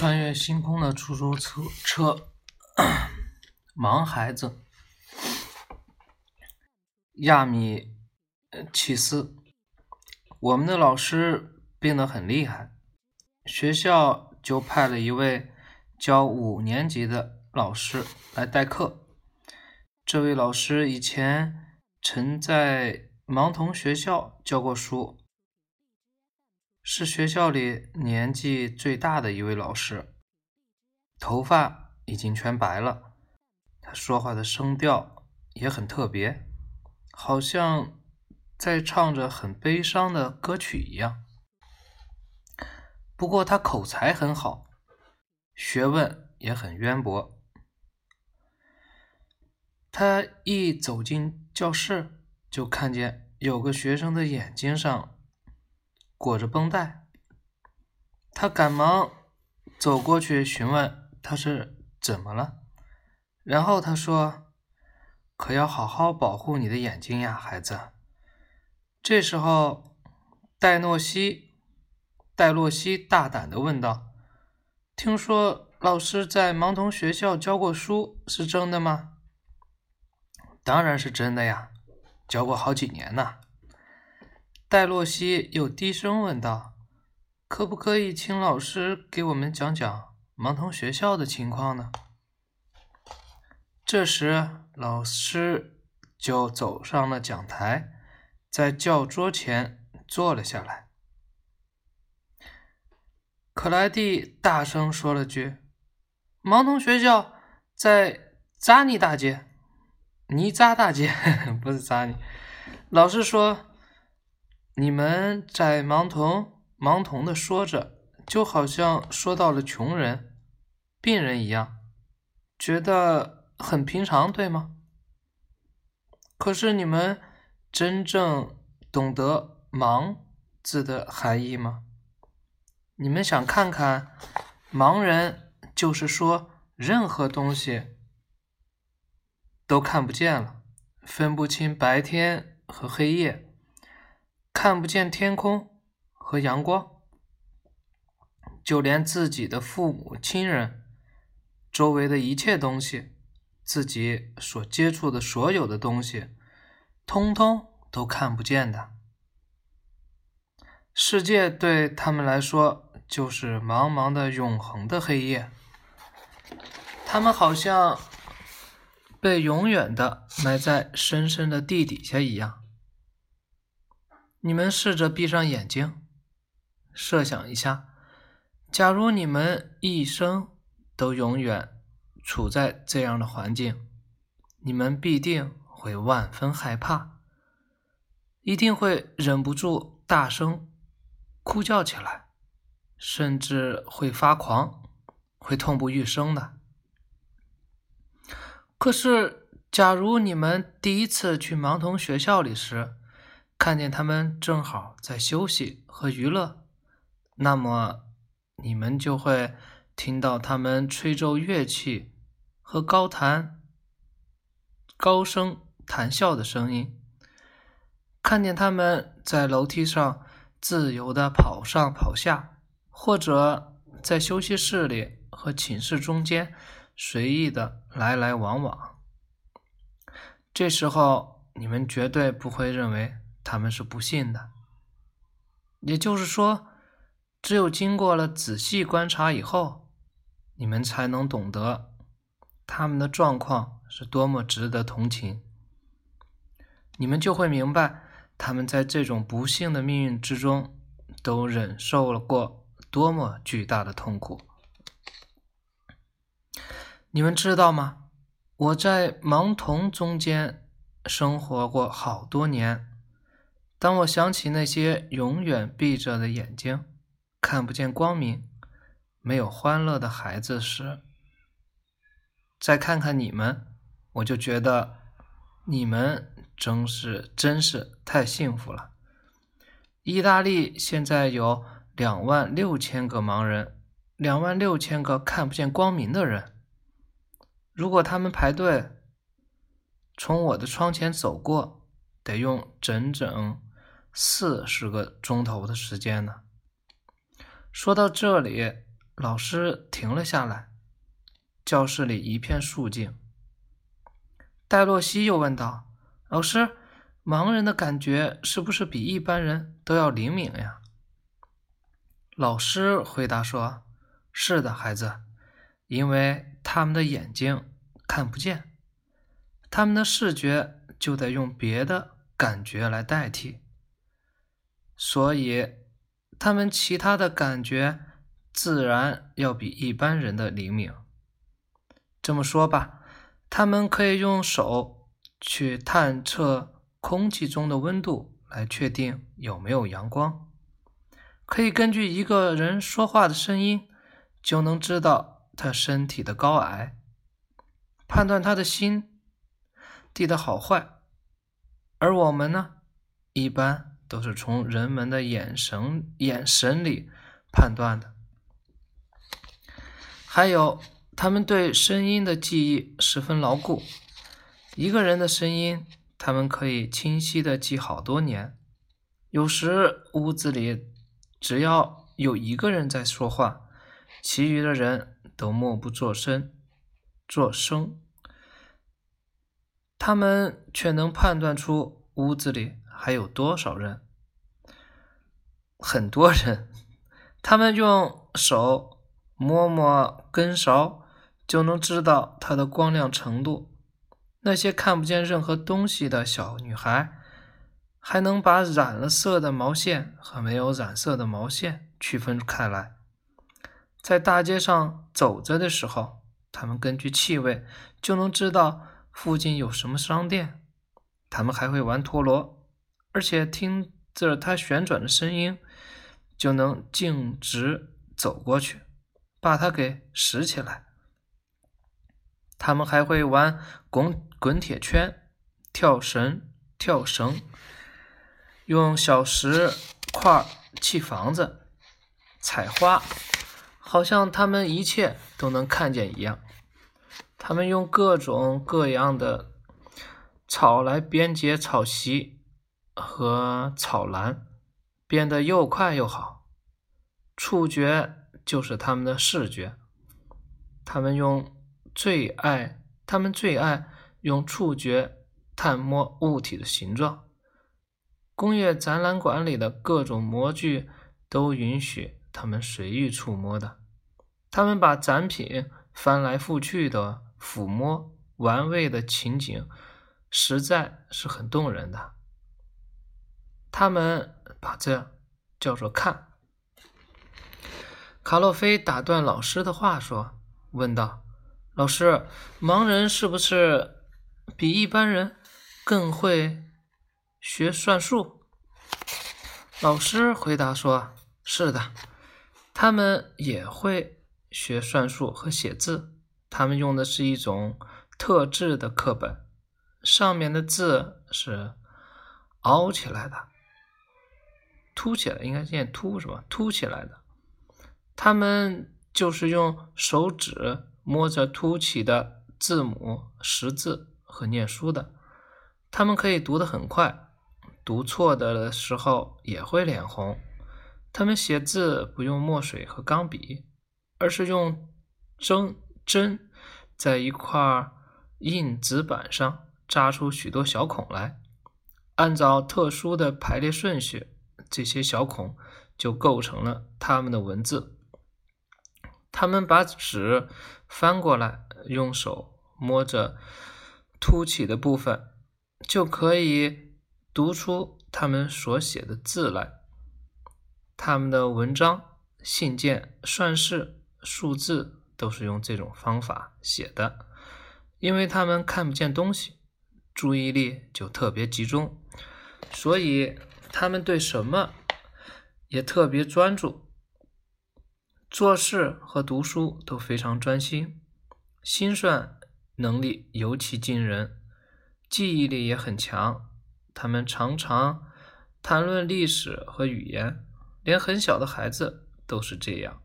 穿越星空的出租车车，盲孩子亚米契斯，我们的老师病得很厉害，学校就派了一位教五年级的老师来代课。这位老师以前曾在盲童学校教过书。是学校里年纪最大的一位老师，头发已经全白了。他说话的声调也很特别，好像在唱着很悲伤的歌曲一样。不过他口才很好，学问也很渊博。他一走进教室，就看见有个学生的眼睛上。裹着绷带，他赶忙走过去询问他是怎么了。然后他说：“可要好好保护你的眼睛呀，孩子。”这时候，戴诺西、戴洛西大胆的问道：“听说老师在盲童学校教过书，是真的吗？”“当然是真的呀，教过好几年呢。”戴洛西又低声问道：“可不可以请老师给我们讲讲盲童学校的情况呢？”这时，老师就走上了讲台，在教桌前坐了下来。克莱蒂大声说了句：“盲童学校在扎尼大街，尼扎大街，不是扎尼。”老师说。你们在盲童盲童的说着，就好像说到了穷人、病人一样，觉得很平常，对吗？可是你们真正懂得“盲”字的含义吗？你们想看看，盲人就是说，任何东西都看不见了，分不清白天和黑夜。看不见天空和阳光，就连自己的父母亲人、周围的一切东西，自己所接触的所有的东西，通通都看不见的。世界对他们来说，就是茫茫的永恒的黑夜。他们好像被永远的埋在深深的地底下一样。你们试着闭上眼睛，设想一下，假如你们一生都永远处在这样的环境，你们必定会万分害怕，一定会忍不住大声哭叫起来，甚至会发狂，会痛不欲生的。可是，假如你们第一次去盲童学校里时，看见他们正好在休息和娱乐，那么你们就会听到他们吹奏乐器和高谈、高声谈笑的声音；看见他们在楼梯上自由的跑上跑下，或者在休息室里和寝室中间随意的来来往往。这时候，你们绝对不会认为。他们是不幸的，也就是说，只有经过了仔细观察以后，你们才能懂得他们的状况是多么值得同情。你们就会明白，他们在这种不幸的命运之中，都忍受了过多么巨大的痛苦。你们知道吗？我在盲童中间生活过好多年。当我想起那些永远闭着的眼睛、看不见光明、没有欢乐的孩子时，再看看你们，我就觉得你们真是真是太幸福了。意大利现在有两万六千个盲人，两万六千个看不见光明的人。如果他们排队从我的窗前走过，得用整整。四十个钟头的时间呢。说到这里，老师停了下来，教室里一片肃静。戴洛西又问道：“老师，盲人的感觉是不是比一般人都要灵敏呀？”老师回答说：“是的，孩子，因为他们的眼睛看不见，他们的视觉就得用别的感觉来代替，所以他们其他的感觉。”自然要比一般人的灵敏。这么说吧，他们可以用手去探测空气中的温度，来确定有没有阳光；可以根据一个人说话的声音，就能知道他身体的高矮，判断他的心地的好坏。而我们呢，一般都是从人们的眼神眼神里判断的。还有，他们对声音的记忆十分牢固。一个人的声音，他们可以清晰的记好多年。有时屋子里只要有一个人在说话，其余的人都默不作声，作声，他们却能判断出屋子里还有多少人。很多人，他们用手。摸摸根勺，就能知道它的光亮程度。那些看不见任何东西的小女孩，还能把染了色的毛线和没有染色的毛线区分开来。在大街上走着的时候，他们根据气味就能知道附近有什么商店。他们还会玩陀螺，而且听着它旋转的声音，就能径直走过去。把它给拾起来。他们还会玩滚滚铁圈、跳绳、跳绳，用小石块砌房子、采花，好像他们一切都能看见一样。他们用各种各样的草来编结草席和草蓝变得又快又好。触觉。就是他们的视觉，他们用最爱，他们最爱用触觉探摸物体的形状。工业展览馆里的各种模具都允许他们随意触摸的。他们把展品翻来覆去的抚摸、玩味的情景，实在是很动人的。他们把这叫做看。卡洛菲打断老师的话说：“问道，老师，盲人是不是比一般人更会学算术？”老师回答说：“是的，他们也会学算术和写字。他们用的是一种特制的课本，上面的字是凹起来的，凸起来，应该念凸是吧？凸起来的。”他们就是用手指摸着凸起的字母识字和念书的。他们可以读得很快，读错的时候也会脸红。他们写字不用墨水和钢笔，而是用针针在一块硬纸板上扎出许多小孔来，按照特殊的排列顺序，这些小孔就构成了他们的文字。他们把纸翻过来，用手摸着凸起的部分，就可以读出他们所写的字来。他们的文章、信件、算式、数字都是用这种方法写的。因为他们看不见东西，注意力就特别集中，所以他们对什么也特别专注。做事和读书都非常专心，心算能力尤其惊人，记忆力也很强。他们常常谈论历史和语言，连很小的孩子都是这样。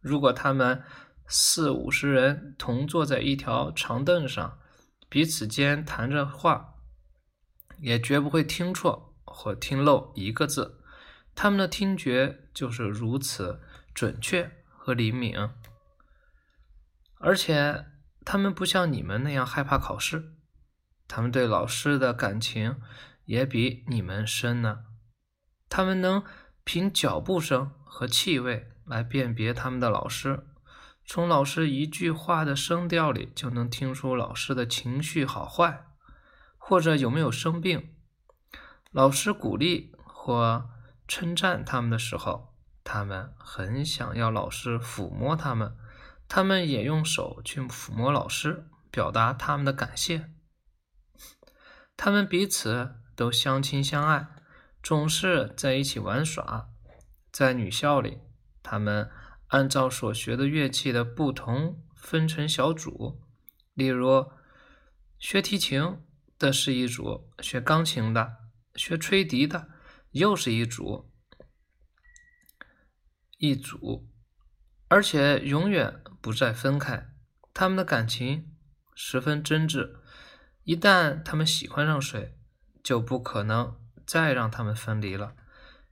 如果他们四五十人同坐在一条长凳上，彼此间谈着话，也绝不会听错或听漏一个字。他们的听觉就是如此准确。和灵敏，而且他们不像你们那样害怕考试，他们对老师的感情也比你们深呢。他们能凭脚步声和气味来辨别他们的老师，从老师一句话的声调里就能听出老师的情绪好坏，或者有没有生病。老师鼓励或称赞他们的时候，他们很想要老师抚摸他们，他们也用手去抚摸老师，表达他们的感谢。他们彼此都相亲相爱。总是在一起玩耍，在女校里，他们按照所学的乐器的不同分成小组，例如学提琴的是一组，学钢琴的、学吹笛的又是一组，一组，而且永远不再分开。他们的感情十分真挚，一旦他们喜欢上谁，就不可能。再让他们分离了，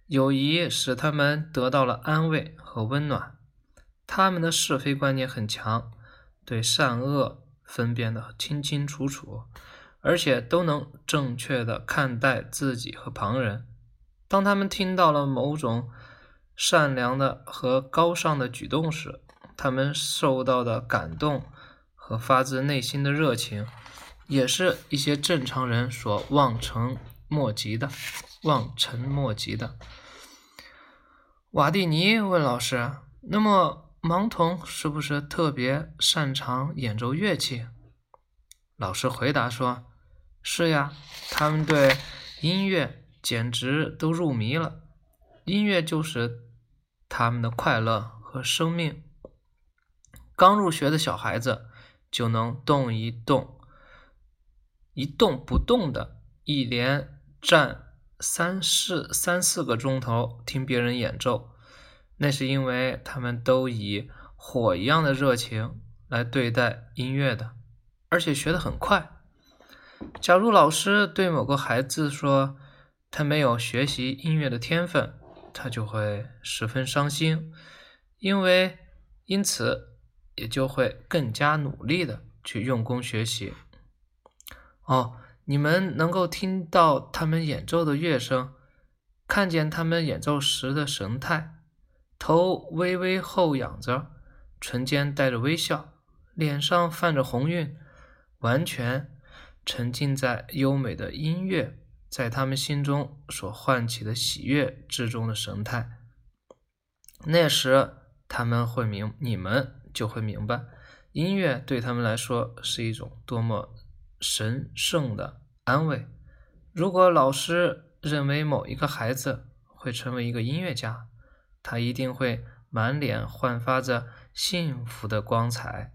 友谊使他们得到了安慰和温暖。他们的是非观念很强，对善恶分辨得清清楚楚，而且都能正确的看待自己和旁人。当他们听到了某种善良的和高尚的举动时，他们受到的感动和发自内心的热情，也是一些正常人所望尘。莫及的，望尘莫及的。瓦蒂尼问老师：“那么盲童是不是特别擅长演奏乐器？”老师回答说：“是呀，他们对音乐简直都入迷了。音乐就是他们的快乐和生命。刚入学的小孩子就能动一动，一动不动的，一连。”站三四三四个钟头听别人演奏，那是因为他们都以火一样的热情来对待音乐的，而且学得很快。假如老师对某个孩子说他没有学习音乐的天分，他就会十分伤心，因为因此也就会更加努力的去用功学习。哦。你们能够听到他们演奏的乐声，看见他们演奏时的神态，头微微后仰着，唇间带着微笑，脸上泛着红晕，完全沉浸在优美的音乐在他们心中所唤起的喜悦之中的神态。那时他们会明，你们就会明白，音乐对他们来说是一种多么神圣的。安慰。如果老师认为某一个孩子会成为一个音乐家，他一定会满脸焕发着幸福的光彩，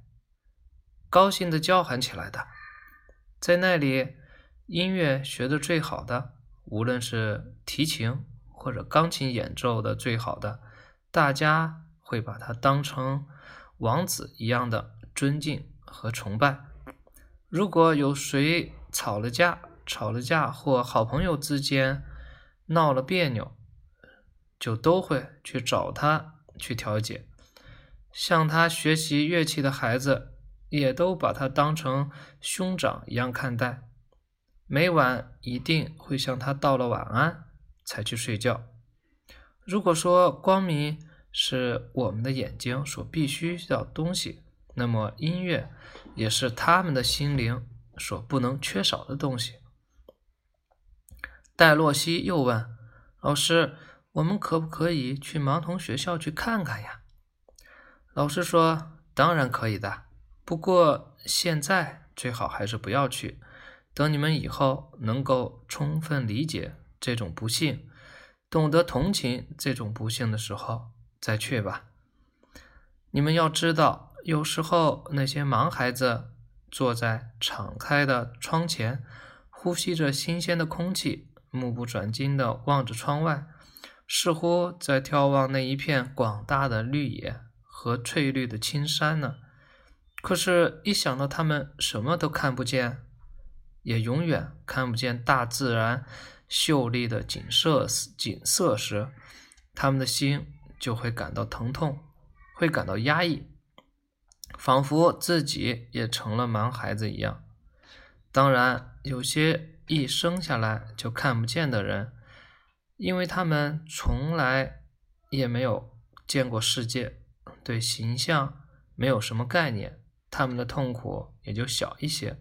高兴的叫喊起来的。在那里，音乐学的最好的，无论是提琴或者钢琴演奏的最好的，大家会把他当成王子一样的尊敬和崇拜。如果有谁，吵了架，吵了架，或好朋友之间闹了别扭，就都会去找他去调解。向他学习乐器的孩子，也都把他当成兄长一样看待。每晚一定会向他道了晚安才去睡觉。如果说光明是我们的眼睛所必须的东西，那么音乐也是他们的心灵。所不能缺少的东西。戴洛西又问老师：“我们可不可以去盲童学校去看看呀？”老师说：“当然可以的，不过现在最好还是不要去。等你们以后能够充分理解这种不幸，懂得同情这种不幸的时候再去吧。你们要知道，有时候那些盲孩子……”坐在敞开的窗前，呼吸着新鲜的空气，目不转睛地望着窗外，似乎在眺望那一片广大的绿野和翠绿的青山呢。可是，一想到他们什么都看不见，也永远看不见大自然秀丽的景色景色时，他们的心就会感到疼痛，会感到压抑，仿佛自己也成了盲孩子一样。当然，有些一生下来就看不见的人，因为他们从来也没有见过世界，对形象没有什么概念，他们的痛苦也就小一些。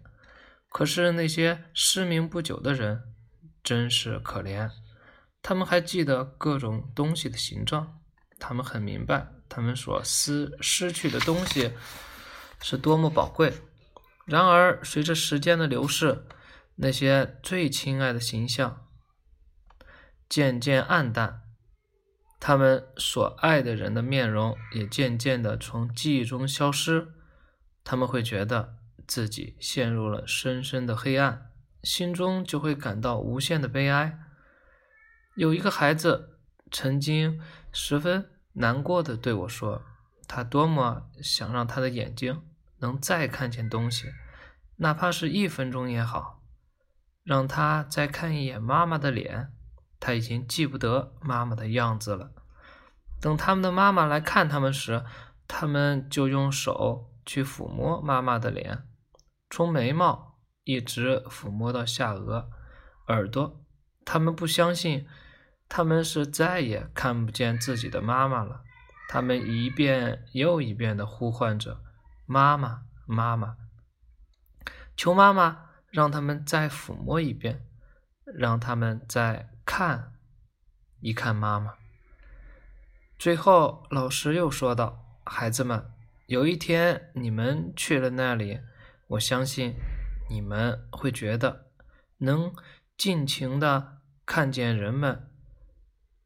可是那些失明不久的人，真是可怜。他们还记得各种东西的形状，他们很明白，他们所失失去的东西是多么宝贵。然而，随着时间的流逝，那些最亲爱的形象渐渐暗淡，他们所爱的人的面容也渐渐的从记忆中消失。他们会觉得自己陷入了深深的黑暗，心中就会感到无限的悲哀。有一个孩子曾经十分难过的对我说：“他多么想让他的眼睛能再看见东西，哪怕是一分钟也好，让他再看一眼妈妈的脸。他已经记不得妈妈的样子了。等他们的妈妈来看他们时，他们就用手去抚摸妈妈的脸，从眉毛一直抚摸到下颚、耳朵。他们不相信。”他们是再也看不见自己的妈妈了。他们一遍又一遍地呼唤着“妈妈，妈妈”，求妈妈让他们再抚摸一遍，让他们再看一看妈妈。最后，老师又说道：“孩子们，有一天你们去了那里，我相信你们会觉得能尽情的看见人们。”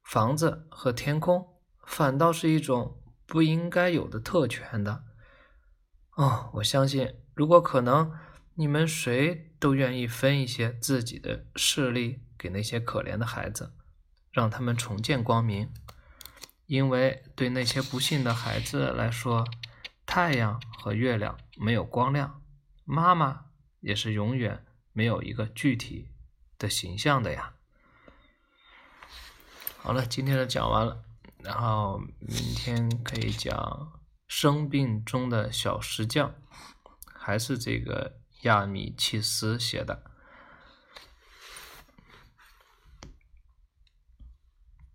房子和天空反倒是一种不应该有的特权的。哦，我相信，如果可能，你们谁都愿意分一些自己的视力给那些可怜的孩子，让他们重见光明。因为对那些不幸的孩子来说，太阳和月亮没有光亮，妈妈也是永远没有一个具体的形象的呀。好了，今天的讲完了，然后明天可以讲生病中的小石匠，还是这个亚米契斯写的。